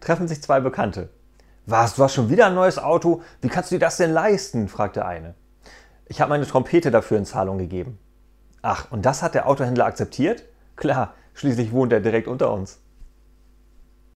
treffen sich zwei Bekannte. Was, du hast schon wieder ein neues Auto? Wie kannst du dir das denn leisten? fragt der eine. Ich habe meine Trompete dafür in Zahlung gegeben. Ach, und das hat der Autohändler akzeptiert? Klar, schließlich wohnt er direkt unter uns.